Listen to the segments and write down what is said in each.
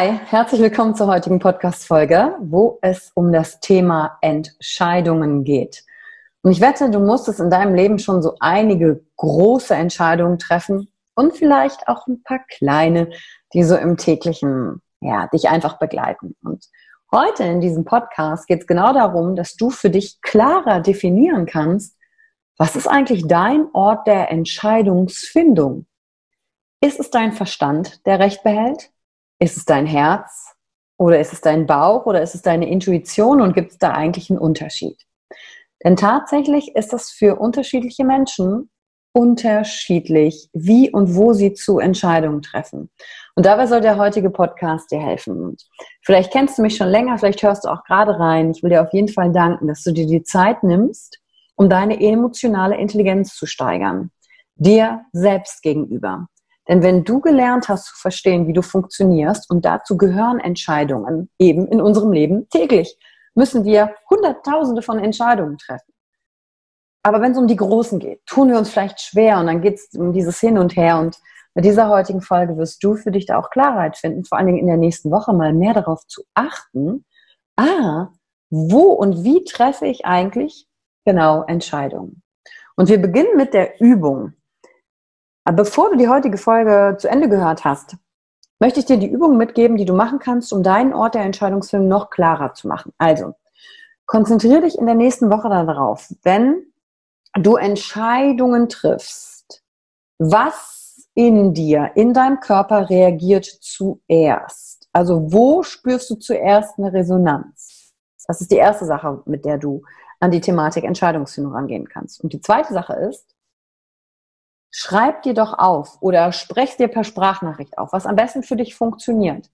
Hi, herzlich willkommen zur heutigen Podcast-Folge, wo es um das Thema Entscheidungen geht. Und ich wette, du musstest in deinem Leben schon so einige große Entscheidungen treffen und vielleicht auch ein paar kleine, die so im täglichen, ja, dich einfach begleiten. Und heute in diesem Podcast geht es genau darum, dass du für dich klarer definieren kannst, was ist eigentlich dein Ort der Entscheidungsfindung? Ist es dein Verstand, der Recht behält? Ist es dein Herz oder ist es dein Bauch oder ist es deine Intuition und gibt es da eigentlich einen Unterschied? Denn tatsächlich ist das für unterschiedliche Menschen unterschiedlich, wie und wo sie zu Entscheidungen treffen. Und dabei soll der heutige Podcast dir helfen. Und vielleicht kennst du mich schon länger, vielleicht hörst du auch gerade rein. Ich will dir auf jeden Fall danken, dass du dir die Zeit nimmst, um deine emotionale Intelligenz zu steigern. Dir selbst gegenüber. Denn wenn du gelernt hast zu verstehen, wie du funktionierst, und dazu gehören Entscheidungen eben in unserem Leben täglich, müssen wir Hunderttausende von Entscheidungen treffen. Aber wenn es um die Großen geht, tun wir uns vielleicht schwer und dann geht es um dieses Hin und Her. Und mit dieser heutigen Folge wirst du für dich da auch Klarheit finden, vor allen Dingen in der nächsten Woche mal mehr darauf zu achten, ah, wo und wie treffe ich eigentlich genau Entscheidungen. Und wir beginnen mit der Übung. Bevor du die heutige Folge zu Ende gehört hast, möchte ich dir die Übung mitgeben, die du machen kannst, um deinen Ort der Entscheidungsfindung noch klarer zu machen. Also, konzentriere dich in der nächsten Woche darauf, wenn du Entscheidungen triffst, was in dir, in deinem Körper reagiert zuerst? Also, wo spürst du zuerst eine Resonanz? Das ist die erste Sache, mit der du an die Thematik Entscheidungsfindung rangehen kannst. Und die zweite Sache ist, schreib dir doch auf oder sprech dir per Sprachnachricht auf, was am besten für dich funktioniert.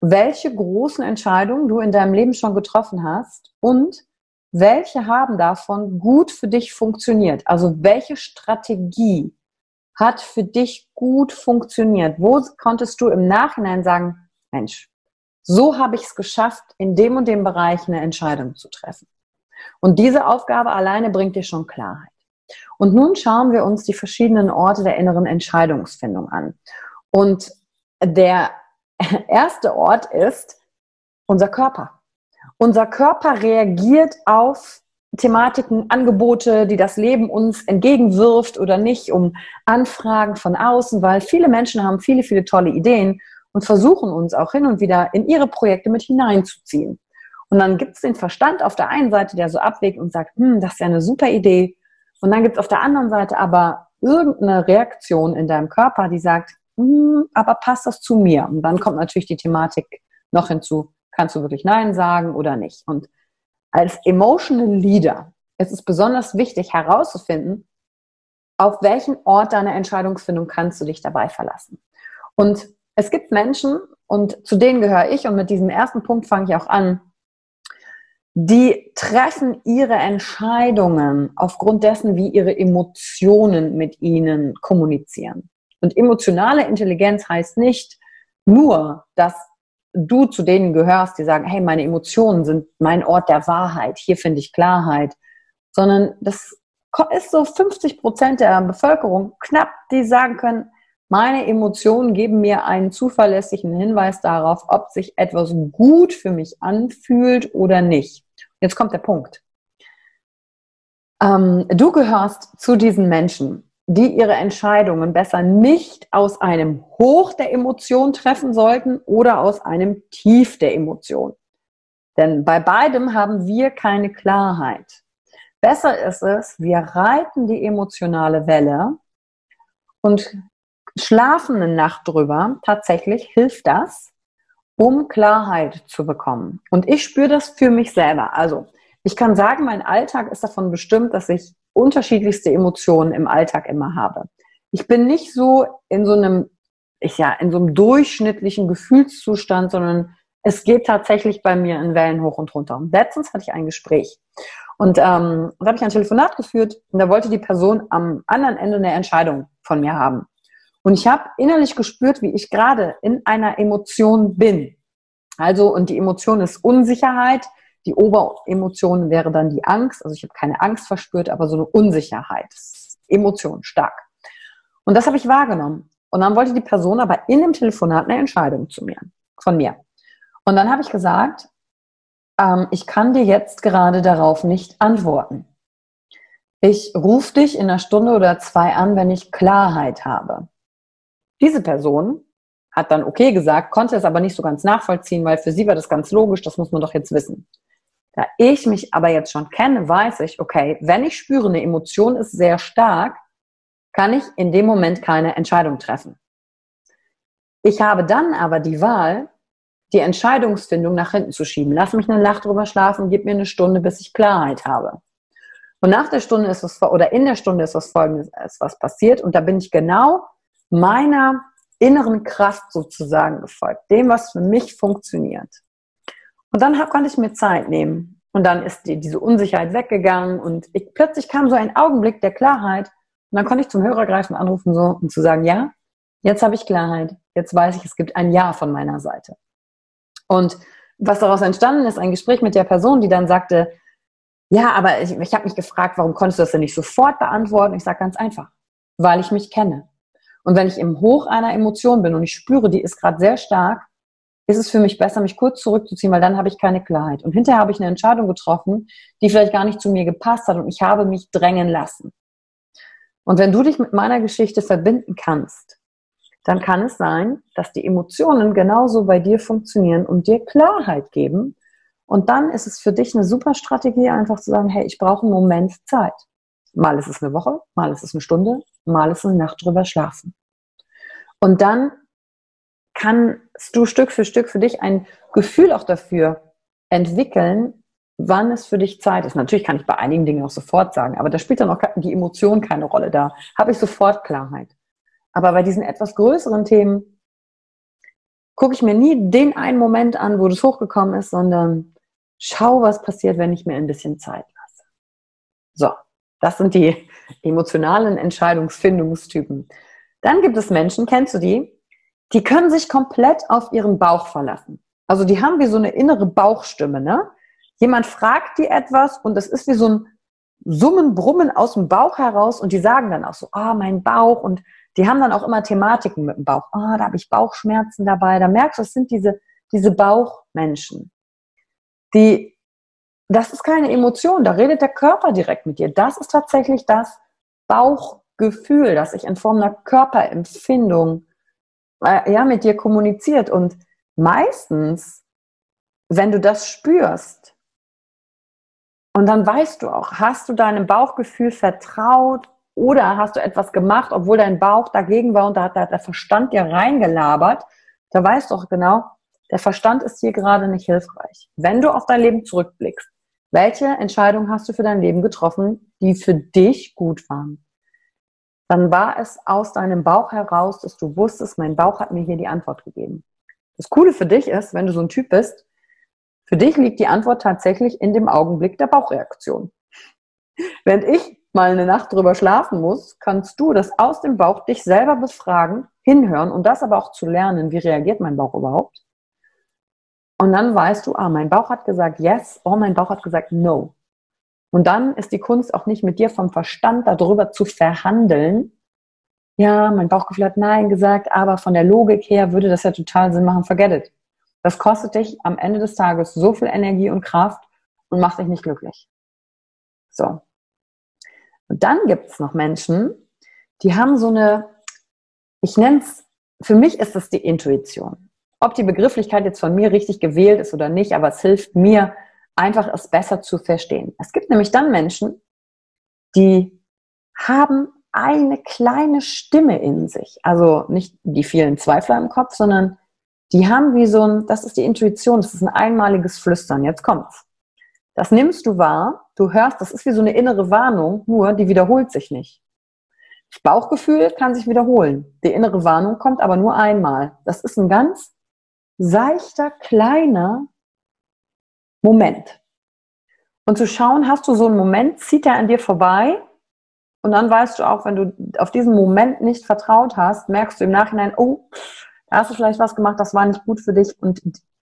Welche großen Entscheidungen du in deinem Leben schon getroffen hast und welche haben davon gut für dich funktioniert? Also welche Strategie hat für dich gut funktioniert? Wo konntest du im Nachhinein sagen, Mensch, so habe ich es geschafft, in dem und dem Bereich eine Entscheidung zu treffen. Und diese Aufgabe alleine bringt dir schon Klarheit. Und nun schauen wir uns die verschiedenen Orte der inneren Entscheidungsfindung an. Und der erste Ort ist unser Körper. Unser Körper reagiert auf Thematiken, Angebote, die das Leben uns entgegenwirft oder nicht, um Anfragen von außen, weil viele Menschen haben viele, viele tolle Ideen und versuchen uns auch hin und wieder in ihre Projekte mit hineinzuziehen. Und dann gibt es den Verstand auf der einen Seite, der so abwägt und sagt, hm, das ist ja eine super Idee. Und dann gibt es auf der anderen Seite aber irgendeine Reaktion in deinem Körper, die sagt, hm, aber passt das zu mir? Und dann kommt natürlich die Thematik noch hinzu, kannst du wirklich Nein sagen oder nicht? Und als Emotional Leader ist es besonders wichtig herauszufinden, auf welchen Ort deiner Entscheidungsfindung kannst du dich dabei verlassen. Und es gibt Menschen, und zu denen gehöre ich, und mit diesem ersten Punkt fange ich auch an, die treffen ihre Entscheidungen aufgrund dessen, wie ihre Emotionen mit ihnen kommunizieren. Und emotionale Intelligenz heißt nicht nur, dass du zu denen gehörst, die sagen, hey, meine Emotionen sind mein Ort der Wahrheit, hier finde ich Klarheit, sondern das ist so 50 Prozent der Bevölkerung knapp, die sagen können, meine Emotionen geben mir einen zuverlässigen Hinweis darauf, ob sich etwas gut für mich anfühlt oder nicht. Jetzt kommt der Punkt. Ähm, du gehörst zu diesen Menschen, die ihre Entscheidungen besser nicht aus einem Hoch der Emotion treffen sollten oder aus einem Tief der Emotion. Denn bei beidem haben wir keine Klarheit. Besser ist es, wir reiten die emotionale Welle und schlafen eine Nacht drüber. Tatsächlich hilft das, um Klarheit zu bekommen. Und ich spüre das für mich selber. Also ich kann sagen, mein Alltag ist davon bestimmt, dass ich unterschiedlichste Emotionen im Alltag immer habe. Ich bin nicht so in so einem, ich ja, in so einem durchschnittlichen Gefühlszustand, sondern es geht tatsächlich bei mir in Wellen hoch und runter. Und letztens hatte ich ein Gespräch und ähm, da habe ich ein Telefonat geführt und da wollte die Person am anderen Ende eine Entscheidung von mir haben. Und ich habe innerlich gespürt, wie ich gerade in einer Emotion bin. Also, und die Emotion ist Unsicherheit, die Oberemotion wäre dann die Angst. Also ich habe keine Angst verspürt, aber so eine Unsicherheit. Emotion stark. Und das habe ich wahrgenommen. Und dann wollte die Person aber in dem Telefonat eine Entscheidung zu mir, von mir. Und dann habe ich gesagt, ähm, ich kann dir jetzt gerade darauf nicht antworten. Ich rufe dich in einer Stunde oder zwei an, wenn ich Klarheit habe. Diese Person hat dann okay gesagt, konnte es aber nicht so ganz nachvollziehen, weil für sie war das ganz logisch, das muss man doch jetzt wissen. Da ich mich aber jetzt schon kenne, weiß ich, okay, wenn ich spüre, eine Emotion ist sehr stark, kann ich in dem Moment keine Entscheidung treffen. Ich habe dann aber die Wahl, die Entscheidungsfindung nach hinten zu schieben. Lass mich eine Nacht drüber schlafen, gib mir eine Stunde, bis ich Klarheit habe. Und nach der Stunde ist was, oder in der Stunde ist was Folgendes, ist was passiert. Und da bin ich genau meiner inneren Kraft sozusagen gefolgt. Dem, was für mich funktioniert. Und dann konnte ich mir Zeit nehmen. Und dann ist die, diese Unsicherheit weggegangen und ich, plötzlich kam so ein Augenblick der Klarheit. Und dann konnte ich zum Hörer greifen, anrufen so und zu sagen, ja, jetzt habe ich Klarheit. Jetzt weiß ich, es gibt ein Ja von meiner Seite. Und was daraus entstanden ist, ein Gespräch mit der Person, die dann sagte, ja, aber ich, ich habe mich gefragt, warum konntest du das denn nicht sofort beantworten? Ich sage ganz einfach, weil ich mich kenne. Und wenn ich im Hoch einer Emotion bin und ich spüre, die ist gerade sehr stark, ist es für mich besser, mich kurz zurückzuziehen, weil dann habe ich keine Klarheit. Und hinterher habe ich eine Entscheidung getroffen, die vielleicht gar nicht zu mir gepasst hat und ich habe mich drängen lassen. Und wenn du dich mit meiner Geschichte verbinden kannst, dann kann es sein, dass die Emotionen genauso bei dir funktionieren und dir Klarheit geben. Und dann ist es für dich eine super Strategie, einfach zu sagen, hey, ich brauche einen Moment Zeit. Mal ist es eine Woche, mal ist es eine Stunde, mal ist es eine Nacht drüber schlafen. Und dann kannst du Stück für Stück für dich ein Gefühl auch dafür entwickeln, wann es für dich Zeit ist. Natürlich kann ich bei einigen Dingen auch sofort sagen, aber da spielt dann auch die Emotion keine Rolle. Da habe ich sofort Klarheit. Aber bei diesen etwas größeren Themen gucke ich mir nie den einen Moment an, wo das hochgekommen ist, sondern schau, was passiert, wenn ich mir ein bisschen Zeit lasse. So, das sind die emotionalen Entscheidungsfindungstypen. Dann gibt es Menschen, kennst du die? die können sich komplett auf ihren Bauch verlassen. Also die haben wie so eine innere Bauchstimme, ne? Jemand fragt die etwas und das ist wie so ein Summen, Brummen aus dem Bauch heraus und die sagen dann auch so, ah, oh, mein Bauch und die haben dann auch immer Thematiken mit dem Bauch. Ah, oh, da habe ich Bauchschmerzen dabei. Da merkst du, es sind diese, diese Bauchmenschen, die das ist keine Emotion, da redet der Körper direkt mit dir. Das ist tatsächlich das Bauchgefühl, das sich in Form einer Körperempfindung äh, ja, mit dir kommuniziert. Und meistens, wenn du das spürst, und dann weißt du auch, hast du deinem Bauchgefühl vertraut oder hast du etwas gemacht, obwohl dein Bauch dagegen war und da hat der Verstand dir reingelabert, da weißt du auch genau, der Verstand ist hier gerade nicht hilfreich. Wenn du auf dein Leben zurückblickst, welche Entscheidung hast du für dein Leben getroffen, die für dich gut waren? Dann war es aus deinem Bauch heraus, dass du wusstest, mein Bauch hat mir hier die Antwort gegeben. Das Coole für dich ist, wenn du so ein Typ bist, für dich liegt die Antwort tatsächlich in dem Augenblick der Bauchreaktion. Während ich mal eine Nacht drüber schlafen muss, kannst du das aus dem Bauch dich selber befragen, hinhören und das aber auch zu lernen, wie reagiert mein Bauch überhaupt? Und dann weißt du, ah, mein Bauch hat gesagt yes, oh, mein Bauch hat gesagt no. Und dann ist die Kunst auch nicht mit dir vom Verstand darüber zu verhandeln. Ja, mein Bauchgefühl hat nein gesagt, aber von der Logik her würde das ja total Sinn machen, forget it. Das kostet dich am Ende des Tages so viel Energie und Kraft und macht dich nicht glücklich. So. Und dann gibt es noch Menschen, die haben so eine, ich nenne es, für mich ist es die Intuition ob die Begrifflichkeit jetzt von mir richtig gewählt ist oder nicht, aber es hilft mir einfach, es besser zu verstehen. Es gibt nämlich dann Menschen, die haben eine kleine Stimme in sich. Also nicht die vielen Zweifler im Kopf, sondern die haben wie so ein, das ist die Intuition, das ist ein einmaliges Flüstern. Jetzt kommt's. Das nimmst du wahr, du hörst, das ist wie so eine innere Warnung, nur die wiederholt sich nicht. Das Bauchgefühl kann sich wiederholen. Die innere Warnung kommt aber nur einmal. Das ist ein ganz seichter, kleiner Moment. Und zu schauen, hast du so einen Moment, zieht er an dir vorbei? Und dann weißt du auch, wenn du auf diesen Moment nicht vertraut hast, merkst du im Nachhinein, oh, da hast du vielleicht was gemacht, das war nicht gut für dich. Und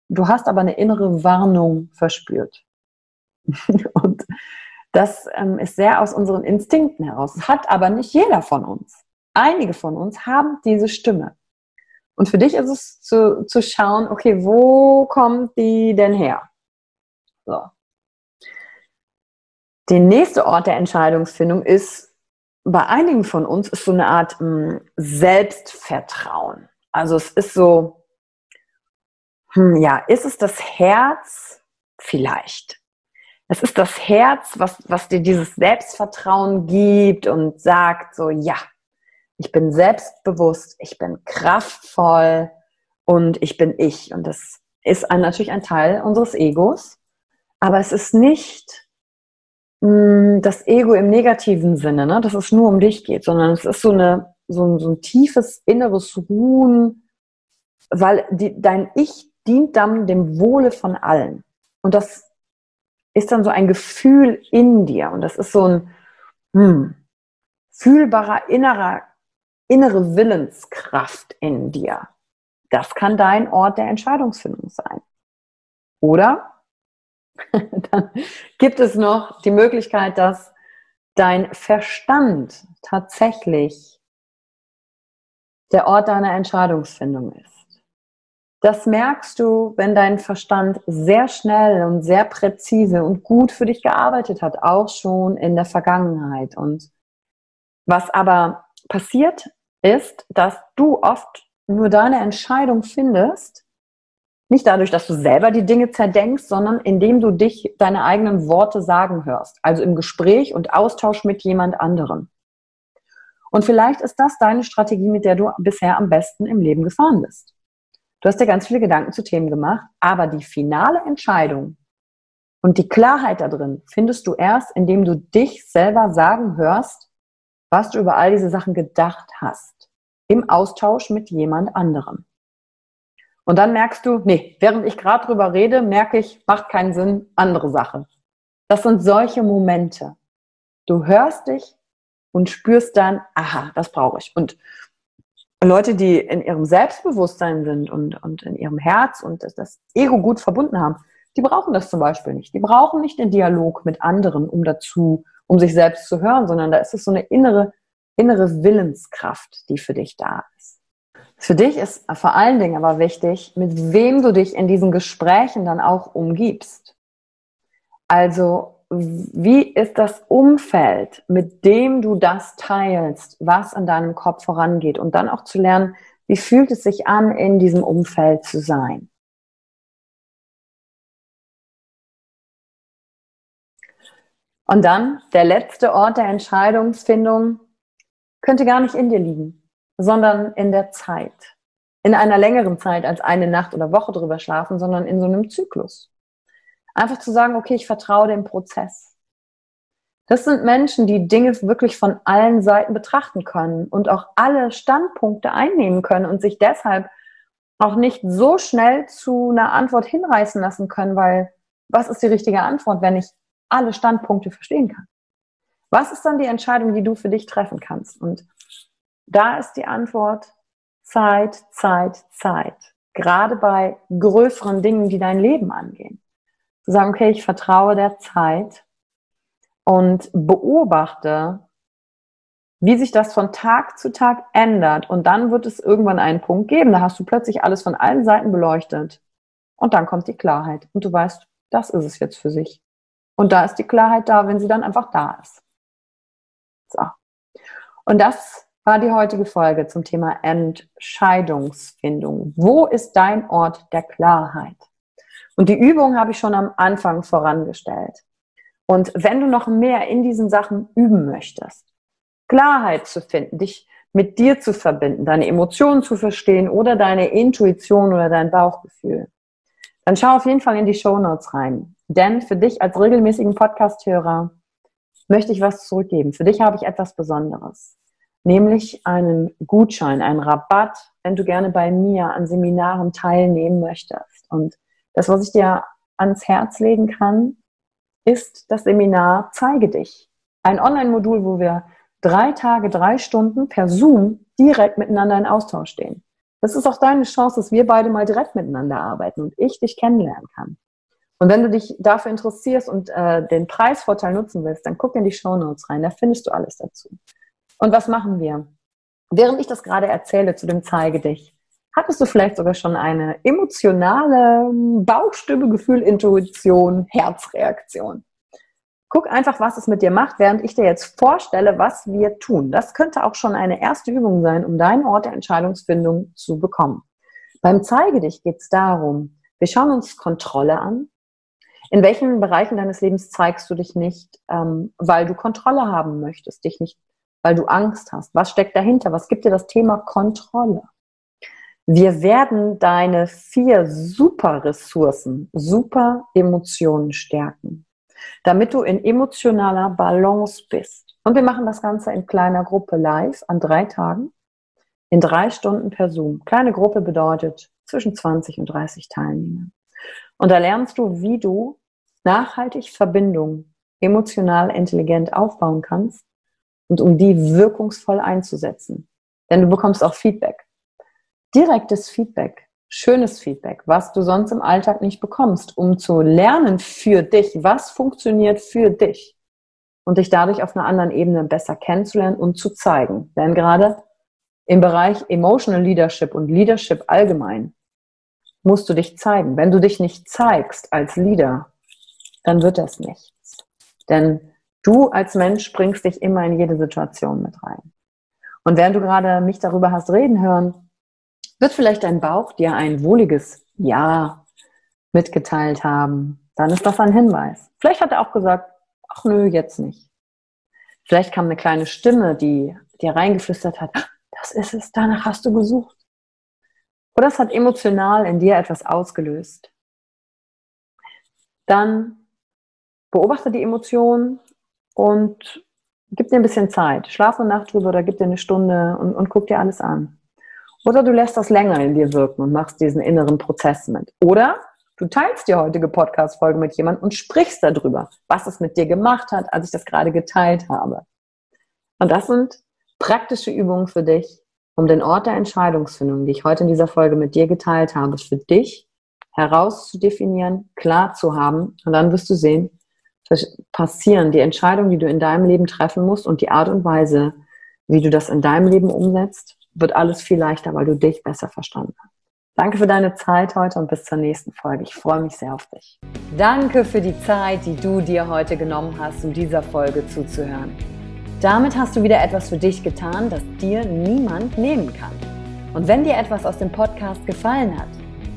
du hast aber eine innere Warnung verspürt. und das ähm, ist sehr aus unseren Instinkten heraus. Das hat aber nicht jeder von uns. Einige von uns haben diese Stimme. Und für dich ist es zu, zu schauen, okay, wo kommt die denn her? So. Der nächste Ort der Entscheidungsfindung ist, bei einigen von uns ist so eine Art mh, hm, Selbstvertrauen. Also es ist so, hm, ja, ist es das Herz? Vielleicht. Es ist das Herz, was, was dir dieses Selbstvertrauen gibt und sagt so, ja, ich bin selbstbewusst, ich bin kraftvoll und ich bin ich. Und das ist ein, natürlich ein Teil unseres Egos, aber es ist nicht mh, hm, das Ego im negativen Sinne, ne? dass es nur um dich geht, sondern es ist so, eine, so, ein, so ein tiefes inneres Ruhen, weil die, dein Ich dient dann dem Wohle von allen. Und das ist dann so ein Gefühl in dir und das ist so ein hm, fühlbarer innerer innere Willenskraft in dir. Das kann dein Ort der Entscheidungsfindung sein. Oder dann gibt es noch die Möglichkeit, dass dein Verstand tatsächlich der Ort deiner Entscheidungsfindung ist. Das merkst du, wenn dein Verstand sehr schnell und sehr präzise und gut für dich gearbeitet hat, auch schon in der Vergangenheit. Und was aber passiert ist, dass du oft nur deine Entscheidung findest, nicht dadurch, dass du selber die Dinge zerdenkst, sondern indem du dich deine eigenen Worte sagen hörst, also im Gespräch und Austausch mit jemand anderem. Und vielleicht ist das deine Strategie, mit der du bisher am besten im Leben gefahren bist. Du hast dir ganz viele Gedanken zu Themen gemacht, aber die finale Entscheidung und die Klarheit da drin findest du erst, indem du dich selber sagen hörst, was du über all diese Sachen gedacht hast, im Austausch mit jemand anderem. Und dann merkst du, nee, während ich gerade drüber rede, merke ich, macht keinen Sinn, andere Sache. Das sind solche Momente. Du hörst dich und spürst dann, aha, das brauche ich. Und Leute, die in ihrem Selbstbewusstsein sind und, und in ihrem Herz und das, das Ego gut verbunden haben, die brauchen das zum Beispiel nicht. Die brauchen nicht den Dialog mit anderen, um dazu um sich selbst zu hören, sondern da ist es so eine innere, innere Willenskraft, die für dich da. Für dich ist vor allen Dingen aber wichtig, mit wem du dich in diesen Gesprächen dann auch umgibst. Also, wie ist das Umfeld, mit dem du das teilst, was in deinem Kopf vorangeht? Und dann auch zu lernen, wie fühlt es sich an, in diesem Umfeld zu sein? Und dann der letzte Ort der Entscheidungsfindung könnte gar nicht in dir liegen, sondern in der Zeit. In einer längeren Zeit als eine Nacht oder Woche drüber schlafen, sondern in so einem Zyklus. Einfach zu sagen, okay, ich vertraue dem Prozess. Das sind Menschen, die Dinge wirklich von allen Seiten betrachten können und auch alle Standpunkte einnehmen können und sich deshalb auch nicht so schnell zu einer Antwort hinreißen lassen können, weil was ist die richtige Antwort, wenn ich alle Standpunkte verstehen kann? Was ist dann die Entscheidung, die du für dich treffen kannst? Und da ist die Antwort Zeit, Zeit, Zeit. Gerade bei größeren Dingen, die dein Leben angehen. Zu sagen, okay, ich vertraue der Zeit und beobachte, wie sich das von Tag zu Tag ändert. Und dann wird es irgendwann einen Punkt geben, da hast du plötzlich alles von allen Seiten beleuchtet. Und dann kommt die Klarheit. Und du weißt, das ist es jetzt für sich. Und da ist die Klarheit da, wenn sie dann einfach da ist. So. Und das war die heutige Folge zum Thema Entscheidungsfindung. Wo ist dein Ort der Klarheit? Und die Übung habe ich schon am Anfang vorangestellt. Und wenn du noch mehr in diesen Sachen üben möchtest, Klarheit zu finden, dich mit dir zu verbinden, deine Emotionen zu verstehen oder deine Intuition oder dein Bauchgefühl, dann schau auf jeden Fall in die Show Notes rein. Denn für dich als regelmäßigen Podcast-Hörer möchte ich was zurückgeben. Für dich habe ich etwas Besonderes. Nämlich einen Gutschein, einen Rabatt, wenn du gerne bei mir an Seminaren teilnehmen möchtest. Und das, was ich dir ans Herz legen kann, ist das Seminar Zeige dich. Ein Online-Modul, wo wir drei Tage, drei Stunden per Zoom direkt miteinander in Austausch stehen. Das ist auch deine Chance, dass wir beide mal direkt miteinander arbeiten und ich dich kennenlernen kann. Und wenn du dich dafür interessierst und äh, den Preisvorteil nutzen willst, dann guck in die Show Notes rein, da findest du alles dazu. Und was machen wir? Während ich das gerade erzähle zu dem Zeige dich, hattest du vielleicht sogar schon eine emotionale Bauchstimme, Gefühl, Intuition, Herzreaktion. Guck einfach, was es mit dir macht, während ich dir jetzt vorstelle, was wir tun. Das könnte auch schon eine erste Übung sein, um deinen Ort der Entscheidungsfindung zu bekommen. Beim Zeige dich geht es darum, wir schauen uns Kontrolle an. In welchen Bereichen deines Lebens zeigst du dich nicht, ähm, weil du Kontrolle haben möchtest, dich nicht, weil du Angst hast? Was steckt dahinter? Was gibt dir das Thema Kontrolle? Wir werden deine vier super Ressourcen, super Emotionen stärken damit du in emotionaler Balance bist. Und wir machen das Ganze in kleiner Gruppe live an drei Tagen, in drei Stunden per Zoom. Kleine Gruppe bedeutet zwischen 20 und 30 Teilnehmern. Und da lernst du, wie du nachhaltig Verbindungen emotional intelligent aufbauen kannst und um die wirkungsvoll einzusetzen. Denn du bekommst auch Feedback. Direktes Feedback schönes Feedback, was du sonst im Alltag nicht bekommst, um zu lernen für dich, was funktioniert für dich und dich dadurch auf einer anderen Ebene besser kennenzulernen und zu zeigen. Denn gerade im Bereich Emotional Leadership und Leadership allgemein musst du dich zeigen. Wenn du dich nicht zeigst als Leader, dann wird das nichts. Denn du als Mensch bringst dich immer in jede Situation mit rein. Und während du gerade mich darüber hast reden hören, wird vielleicht dein Bauch dir ein wohliges Ja mitgeteilt haben. Dann ist das ein Hinweis. Vielleicht hat er auch gesagt, ach nö, jetzt nicht. Vielleicht kam eine kleine Stimme, die dir reingeflüstert hat, das ist es, danach hast du gesucht. Oder es hat emotional in dir etwas ausgelöst. Dann beobachte die Emotionen und gib dir ein bisschen Zeit. Schlaf eine Nacht drüber oder gib dir eine Stunde und, und guck dir alles an. Oder du lässt das länger in dir wirken und machst diesen inneren Prozess mit. Oder du teilst die heutige Podcast-Folge mit jemandem und sprichst darüber, was es mit dir gemacht hat, als ich das gerade geteilt habe. Und das sind praktische Übungen für dich, um den Ort der Entscheidungsfindung, die ich heute in dieser Folge mit dir geteilt habe, für dich herauszudefinieren, klar zu haben. Und dann wirst du sehen, passieren die Entscheidungen, die du in deinem Leben treffen musst und die Art und Weise, wie du das in deinem Leben umsetzt, wird alles viel leichter, weil du dich besser verstanden hast. Danke für deine Zeit heute und bis zur nächsten Folge. Ich freue mich sehr auf dich. Danke für die Zeit, die du dir heute genommen hast, um dieser Folge zuzuhören. Damit hast du wieder etwas für dich getan, das dir niemand nehmen kann. Und wenn dir etwas aus dem Podcast gefallen hat,